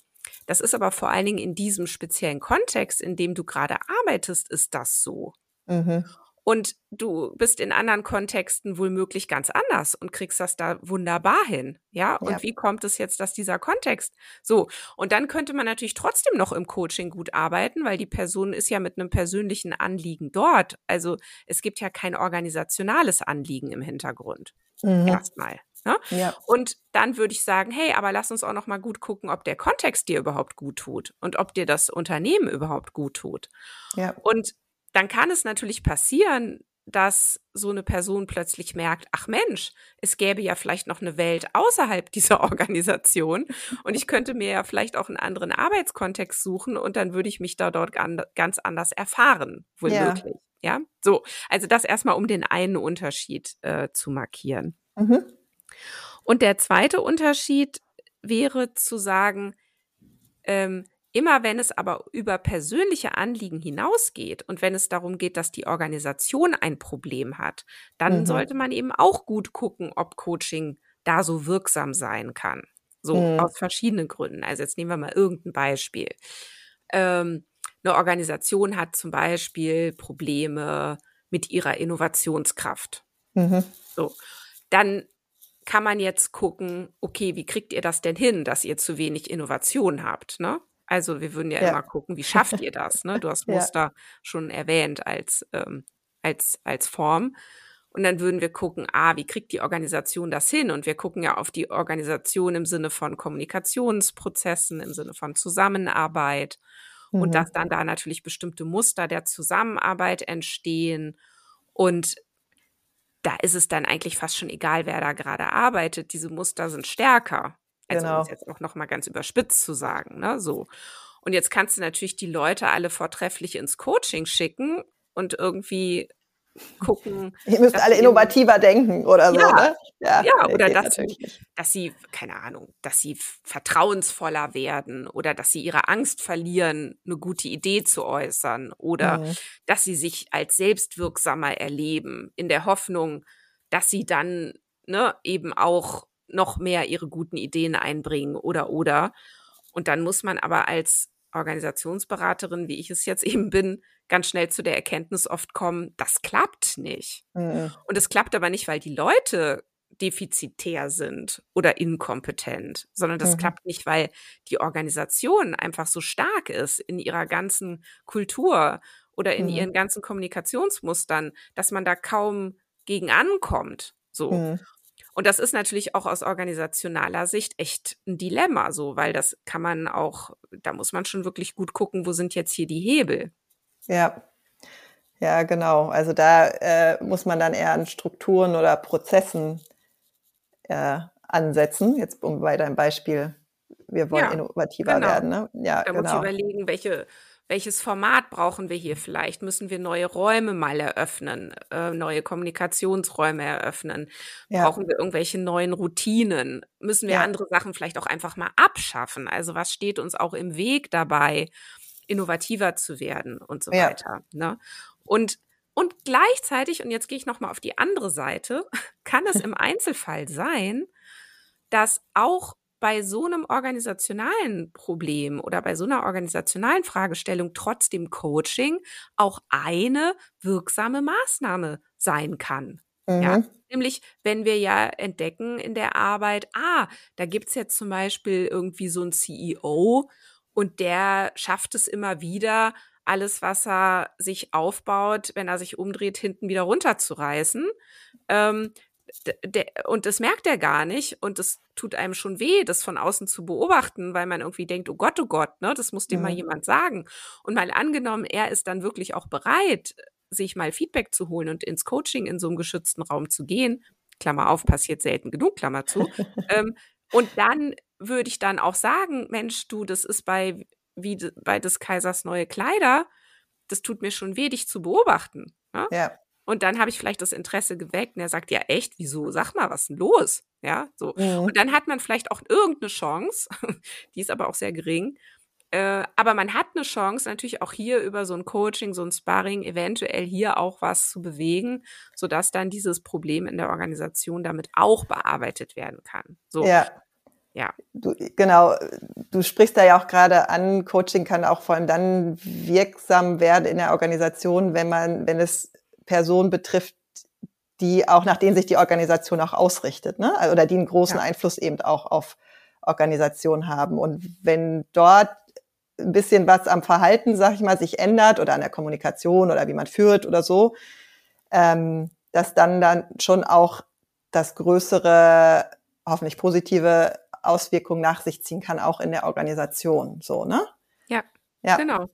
das ist aber vor allen Dingen in diesem speziellen Kontext, in dem du gerade arbeitest, ist das so. Mhm. Und du bist in anderen Kontexten wohl möglich ganz anders und kriegst das da wunderbar hin. Ja. Und ja. wie kommt es jetzt, dass dieser Kontext so? Und dann könnte man natürlich trotzdem noch im Coaching gut arbeiten, weil die Person ist ja mit einem persönlichen Anliegen dort. Also es gibt ja kein organisationales Anliegen im Hintergrund. Mhm. Erstmal. Ne? Ja. Und dann würde ich sagen, hey, aber lass uns auch noch mal gut gucken, ob der Kontext dir überhaupt gut tut und ob dir das Unternehmen überhaupt gut tut. Ja. Und dann kann es natürlich passieren, dass so eine Person plötzlich merkt, ach Mensch, es gäbe ja vielleicht noch eine Welt außerhalb *laughs* dieser Organisation und ich könnte mir ja vielleicht auch einen anderen Arbeitskontext suchen und dann würde ich mich da dort ganz anders erfahren, wohl ja. möglich. Ja, so. Also das erstmal, um den einen Unterschied äh, zu markieren. Mhm. Und der zweite Unterschied wäre zu sagen, ähm, Immer wenn es aber über persönliche Anliegen hinausgeht und wenn es darum geht, dass die Organisation ein Problem hat, dann mhm. sollte man eben auch gut gucken, ob Coaching da so wirksam sein kann. So mhm. aus verschiedenen Gründen. Also jetzt nehmen wir mal irgendein Beispiel. Ähm, eine Organisation hat zum Beispiel Probleme mit ihrer Innovationskraft. Mhm. So, dann kann man jetzt gucken, okay, wie kriegt ihr das denn hin, dass ihr zu wenig Innovation habt? Ne? Also wir würden ja, ja. immer gucken, wie *laughs* schafft ihr das? Ne? Du hast Muster ja. schon erwähnt als, ähm, als, als Form. Und dann würden wir gucken, ah, wie kriegt die Organisation das hin? Und wir gucken ja auf die Organisation im Sinne von Kommunikationsprozessen, im Sinne von Zusammenarbeit. Mhm. Und dass dann da natürlich bestimmte Muster der Zusammenarbeit entstehen. Und da ist es dann eigentlich fast schon egal, wer da gerade arbeitet. Diese Muster sind stärker. Also genau. um es jetzt auch noch mal ganz überspitzt zu sagen, ne, so. Und jetzt kannst du natürlich die Leute alle vortrefflich ins Coaching schicken und irgendwie gucken. *laughs* Ihr müsst alle innovativer eben, denken oder so, ja, ne? Ja, ja oder dass sie, dass sie, keine Ahnung, dass sie vertrauensvoller werden oder dass sie ihre Angst verlieren, eine gute Idee zu äußern oder mhm. dass sie sich als selbstwirksamer erleben, in der Hoffnung, dass sie dann ne, eben auch noch mehr ihre guten Ideen einbringen oder oder. Und dann muss man aber als Organisationsberaterin, wie ich es jetzt *laughs* eben bin, ganz schnell zu der Erkenntnis oft kommen, das klappt nicht. Mhm. Und es klappt aber nicht, weil die Leute defizitär sind oder inkompetent, sondern das mhm. klappt nicht, weil die Organisation einfach so stark ist in ihrer ganzen Kultur oder in mhm. ihren ganzen Kommunikationsmustern, dass man da kaum gegen ankommt. So. Mhm. Und das ist natürlich auch aus organisationaler Sicht echt ein Dilemma, so, weil das kann man auch, da muss man schon wirklich gut gucken, wo sind jetzt hier die Hebel. Ja. Ja, genau. Also da äh, muss man dann eher an Strukturen oder Prozessen äh, ansetzen. Jetzt um bei deinem Beispiel, wir wollen ja, innovativer genau. werden. Ne? Ja, da genau. muss ich überlegen, welche welches Format brauchen wir hier vielleicht? Müssen wir neue Räume mal eröffnen, äh, neue Kommunikationsräume eröffnen? Ja. Brauchen wir irgendwelche neuen Routinen? Müssen wir ja. andere Sachen vielleicht auch einfach mal abschaffen? Also was steht uns auch im Weg dabei, innovativer zu werden und so ja. weiter? Ne? Und und gleichzeitig, und jetzt gehe ich nochmal auf die andere Seite, *laughs* kann es im Einzelfall sein, dass auch bei so einem organisationalen Problem oder bei so einer organisationalen Fragestellung trotzdem Coaching auch eine wirksame Maßnahme sein kann. Mhm. Ja, nämlich wenn wir ja entdecken in der Arbeit, ah, da gibt's jetzt zum Beispiel irgendwie so ein CEO und der schafft es immer wieder, alles, was er sich aufbaut, wenn er sich umdreht, hinten wieder runterzureißen. Ähm, und das merkt er gar nicht und das tut einem schon weh, das von außen zu beobachten, weil man irgendwie denkt, oh Gott, oh Gott, ne, das muss dir mhm. mal jemand sagen. Und mal angenommen, er ist dann wirklich auch bereit, sich mal Feedback zu holen und ins Coaching in so einem geschützten Raum zu gehen, Klammer auf, passiert selten genug, Klammer zu. *laughs* ähm, und dann würde ich dann auch sagen, Mensch, du, das ist bei wie bei des Kaisers neue Kleider, das tut mir schon weh, dich zu beobachten. Ne? Ja. Und dann habe ich vielleicht das Interesse geweckt und er sagt, ja echt, wieso? Sag mal, was ist denn los? Ja, so. Mhm. Und dann hat man vielleicht auch irgendeine Chance, *laughs* die ist aber auch sehr gering. Äh, aber man hat eine Chance, natürlich auch hier über so ein Coaching, so ein Sparring, eventuell hier auch was zu bewegen, sodass dann dieses Problem in der Organisation damit auch bearbeitet werden kann. So. Ja. Ja. Du, genau, du sprichst da ja auch gerade an, Coaching kann auch vor allem dann wirksam werden in der Organisation, wenn man, wenn es Personen betrifft, die auch nach denen sich die Organisation auch ausrichtet, ne? Oder die einen großen ja. Einfluss eben auch auf Organisation haben. Und wenn dort ein bisschen was am Verhalten, sag ich mal, sich ändert oder an der Kommunikation oder wie man führt oder so, ähm, dass dann dann schon auch das größere, hoffentlich positive Auswirkungen nach sich ziehen kann, auch in der Organisation. So, ne? Ja, ja. genau.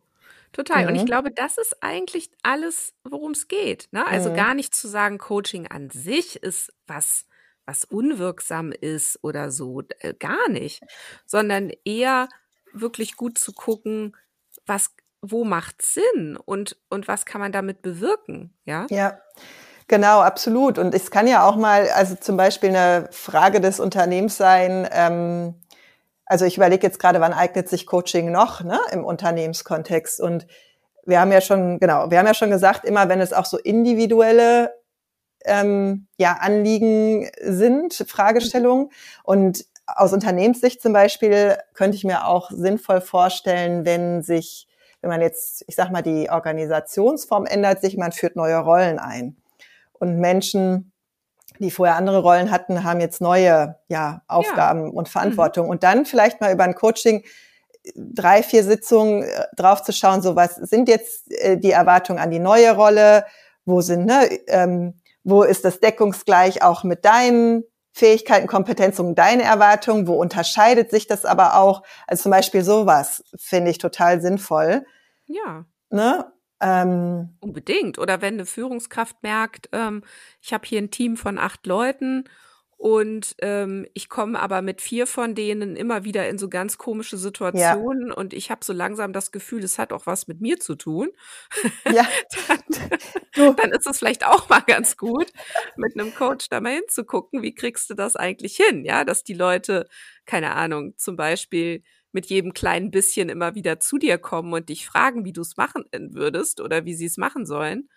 Total. Mhm. Und ich mhm. glaube, das ist eigentlich alles, worum es geht. Ne? Also mhm. gar nicht zu sagen, Coaching an sich ist was, was unwirksam ist oder so. Äh, gar nicht. Sondern eher wirklich gut zu gucken, was, wo macht Sinn und, und was kann man damit bewirken. Ja. Ja. Genau, absolut. Und es kann ja auch mal, also zum Beispiel eine Frage des Unternehmens sein, ähm, also ich überlege jetzt gerade, wann eignet sich Coaching noch ne, im Unternehmenskontext? Und wir haben ja schon, genau, wir haben ja schon gesagt, immer wenn es auch so individuelle ähm, ja, Anliegen sind, Fragestellungen. Und aus Unternehmenssicht zum Beispiel könnte ich mir auch sinnvoll vorstellen, wenn sich, wenn man jetzt, ich sag mal, die Organisationsform ändert sich, man führt neue Rollen ein und Menschen, die vorher andere Rollen hatten, haben jetzt neue ja, Aufgaben ja. und Verantwortung. Mhm. Und dann vielleicht mal über ein Coaching drei, vier Sitzungen äh, drauf zu schauen, so was sind jetzt äh, die Erwartungen an die neue Rolle, wo sind, ne, ähm, wo ist das deckungsgleich auch mit deinen Fähigkeiten, Kompetenzen und deine Erwartungen, wo unterscheidet sich das aber auch? Also zum Beispiel sowas finde ich total sinnvoll. Ja. Ne? Ähm, Unbedingt. Oder wenn eine Führungskraft merkt, ähm, ich habe hier ein Team von acht Leuten und ähm, ich komme aber mit vier von denen immer wieder in so ganz komische Situationen ja. und ich habe so langsam das Gefühl, es hat auch was mit mir zu tun. Ja. *laughs* dann, dann ist es vielleicht auch mal ganz gut, mit einem Coach da mal hinzugucken, wie kriegst du das eigentlich hin, ja, dass die Leute, keine Ahnung, zum Beispiel mit jedem kleinen bisschen immer wieder zu dir kommen und dich fragen, wie du es machen würdest oder wie sie es machen sollen.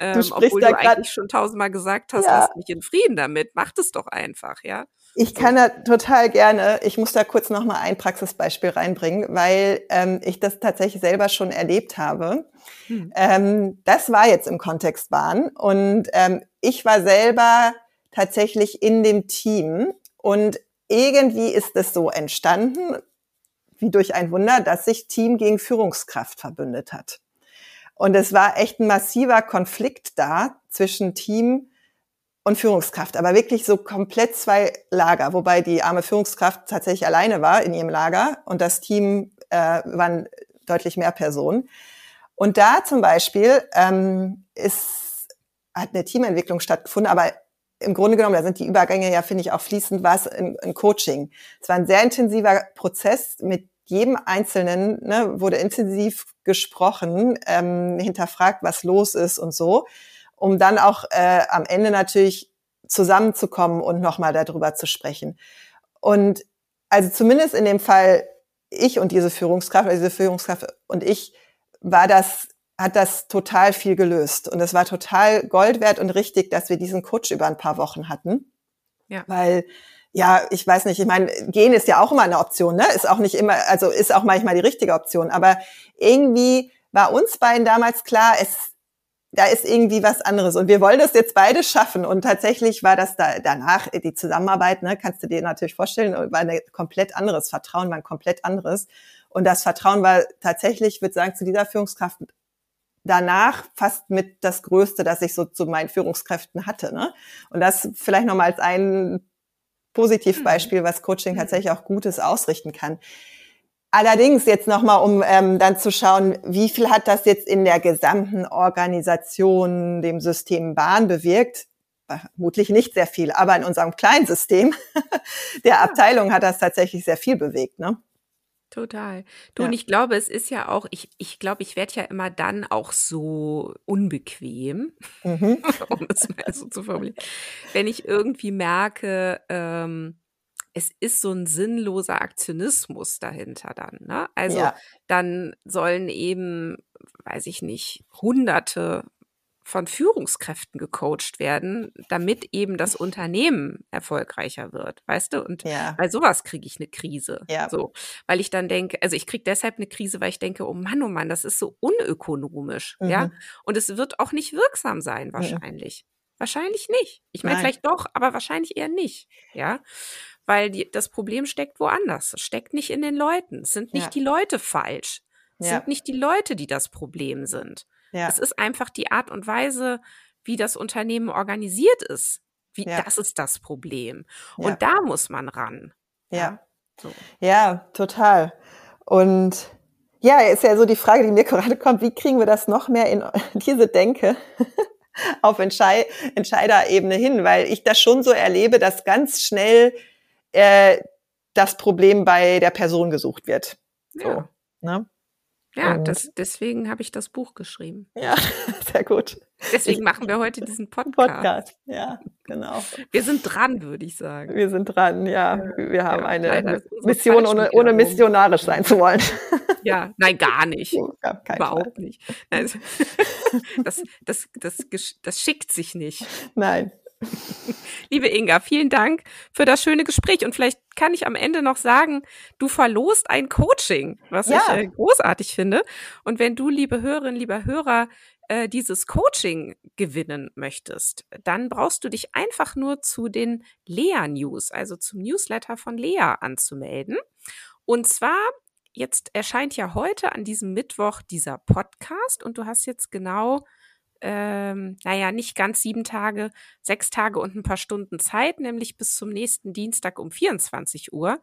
Ähm, obwohl du eigentlich schon tausendmal gesagt hast, ja. lass mich in Frieden damit, mach das doch einfach, ja. Ich kann da total gerne, ich muss da kurz nochmal ein Praxisbeispiel reinbringen, weil ähm, ich das tatsächlich selber schon erlebt habe. Hm. Ähm, das war jetzt im Kontext Bahn und ähm, ich war selber tatsächlich in dem Team und irgendwie ist es so entstanden, wie durch ein Wunder, dass sich Team gegen Führungskraft verbündet hat. Und es war echt ein massiver Konflikt da zwischen Team und Führungskraft, aber wirklich so komplett zwei Lager, wobei die arme Führungskraft tatsächlich alleine war in ihrem Lager und das Team äh, waren deutlich mehr Personen. Und da zum Beispiel ähm, ist, hat eine Teamentwicklung stattgefunden, aber im Grunde genommen, da sind die Übergänge ja, finde ich, auch fließend, war es ein, ein Coaching. Es war ein sehr intensiver Prozess mit jedem Einzelnen, ne, wurde intensiv gesprochen, ähm, hinterfragt, was los ist und so, um dann auch äh, am Ende natürlich zusammenzukommen und nochmal darüber zu sprechen. Und also zumindest in dem Fall ich und diese Führungskraft, diese Führungskraft und ich, war das hat das total viel gelöst. Und es war total Gold wert und richtig, dass wir diesen Coach über ein paar Wochen hatten. Ja. Weil ja, ich weiß nicht, ich meine, gehen ist ja auch immer eine Option, ne? Ist auch nicht immer, also ist auch manchmal die richtige Option. Aber irgendwie war uns beiden damals klar, es, da ist irgendwie was anderes. Und wir wollen das jetzt beide schaffen. Und tatsächlich war das da danach, die Zusammenarbeit, ne, kannst du dir natürlich vorstellen, war ein komplett anderes Vertrauen, war ein komplett anderes. Und das Vertrauen war tatsächlich, würde sagen, zu dieser Führungskraft danach fast mit das Größte, das ich so zu meinen Führungskräften hatte. Ne? Und das vielleicht nochmal als ein Positivbeispiel, was Coaching mhm. tatsächlich auch Gutes ausrichten kann. Allerdings jetzt nochmal, um ähm, dann zu schauen, wie viel hat das jetzt in der gesamten Organisation, dem System Bahn bewirkt? Vermutlich nicht sehr viel, aber in unserem kleinen System *laughs* der Abteilung hat das tatsächlich sehr viel bewegt. Ne? Total. Du, ja. und ich glaube, es ist ja auch, ich, ich glaube, ich werde ja immer dann auch so unbequem, mhm. *laughs* um es mal so zu formulieren, wenn ich irgendwie merke, ähm, es ist so ein sinnloser Aktionismus dahinter dann. Ne? Also ja. dann sollen eben, weiß ich nicht, hunderte von Führungskräften gecoacht werden, damit eben das Unternehmen erfolgreicher wird, weißt du? Und ja. bei sowas kriege ich eine Krise. Ja. So, weil ich dann denke, also ich kriege deshalb eine Krise, weil ich denke, oh Mann, oh Mann, das ist so unökonomisch, mhm. ja? Und es wird auch nicht wirksam sein, mhm. wahrscheinlich. Mhm. Wahrscheinlich nicht. Ich meine, vielleicht doch, aber wahrscheinlich eher nicht, ja? Weil die, das Problem steckt woanders. Es steckt nicht in den Leuten. Es sind nicht ja. die Leute falsch. Es sind nicht die Leute, die das Problem sind. Ja. Es ist einfach die Art und Weise, wie das Unternehmen organisiert ist. Wie, ja. Das ist das Problem. Und ja. da muss man ran. Ja. So. Ja, total. Und ja, ist ja so die Frage, die mir *laughs* gerade kommt, wie kriegen wir das noch mehr in *laughs* diese Denke *laughs* auf Entschei Entscheiderebene hin? Weil ich das schon so erlebe, dass ganz schnell äh, das Problem bei der Person gesucht wird. So, ja. ne? Ja, das, deswegen habe ich das Buch geschrieben. Ja, *laughs* sehr gut. Deswegen ich, machen wir heute diesen Podcast. Podcast, ja, genau. Wir sind dran, würde ich sagen. Wir sind dran, ja. Wir haben ja, eine Mission, ohne, ohne missionarisch sein zu wollen. *laughs* Ja, nein, gar nicht. Ja, Überhaupt Fall. nicht. Also, *laughs* das, das, das, das schickt sich nicht. Nein. *laughs* Liebe Inga, vielen Dank für das schöne Gespräch. Und vielleicht kann ich am Ende noch sagen, du verlost ein Coaching, was ja. ich äh, großartig finde. Und wenn du, liebe Hörerinnen, lieber Hörer, äh, dieses Coaching gewinnen möchtest, dann brauchst du dich einfach nur zu den Lea News, also zum Newsletter von Lea anzumelden. Und zwar jetzt erscheint ja heute an diesem Mittwoch dieser Podcast und du hast jetzt genau ähm, naja, nicht ganz sieben Tage, sechs Tage und ein paar Stunden Zeit, nämlich bis zum nächsten Dienstag um 24 Uhr,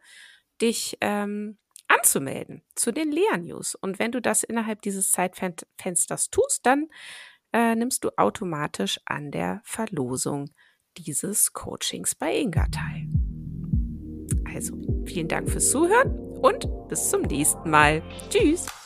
dich ähm, anzumelden zu den Lehrnews. Und wenn du das innerhalb dieses Zeitfensters tust, dann äh, nimmst du automatisch an der Verlosung dieses Coachings bei Inga teil. Also, vielen Dank fürs Zuhören und bis zum nächsten Mal. Tschüss!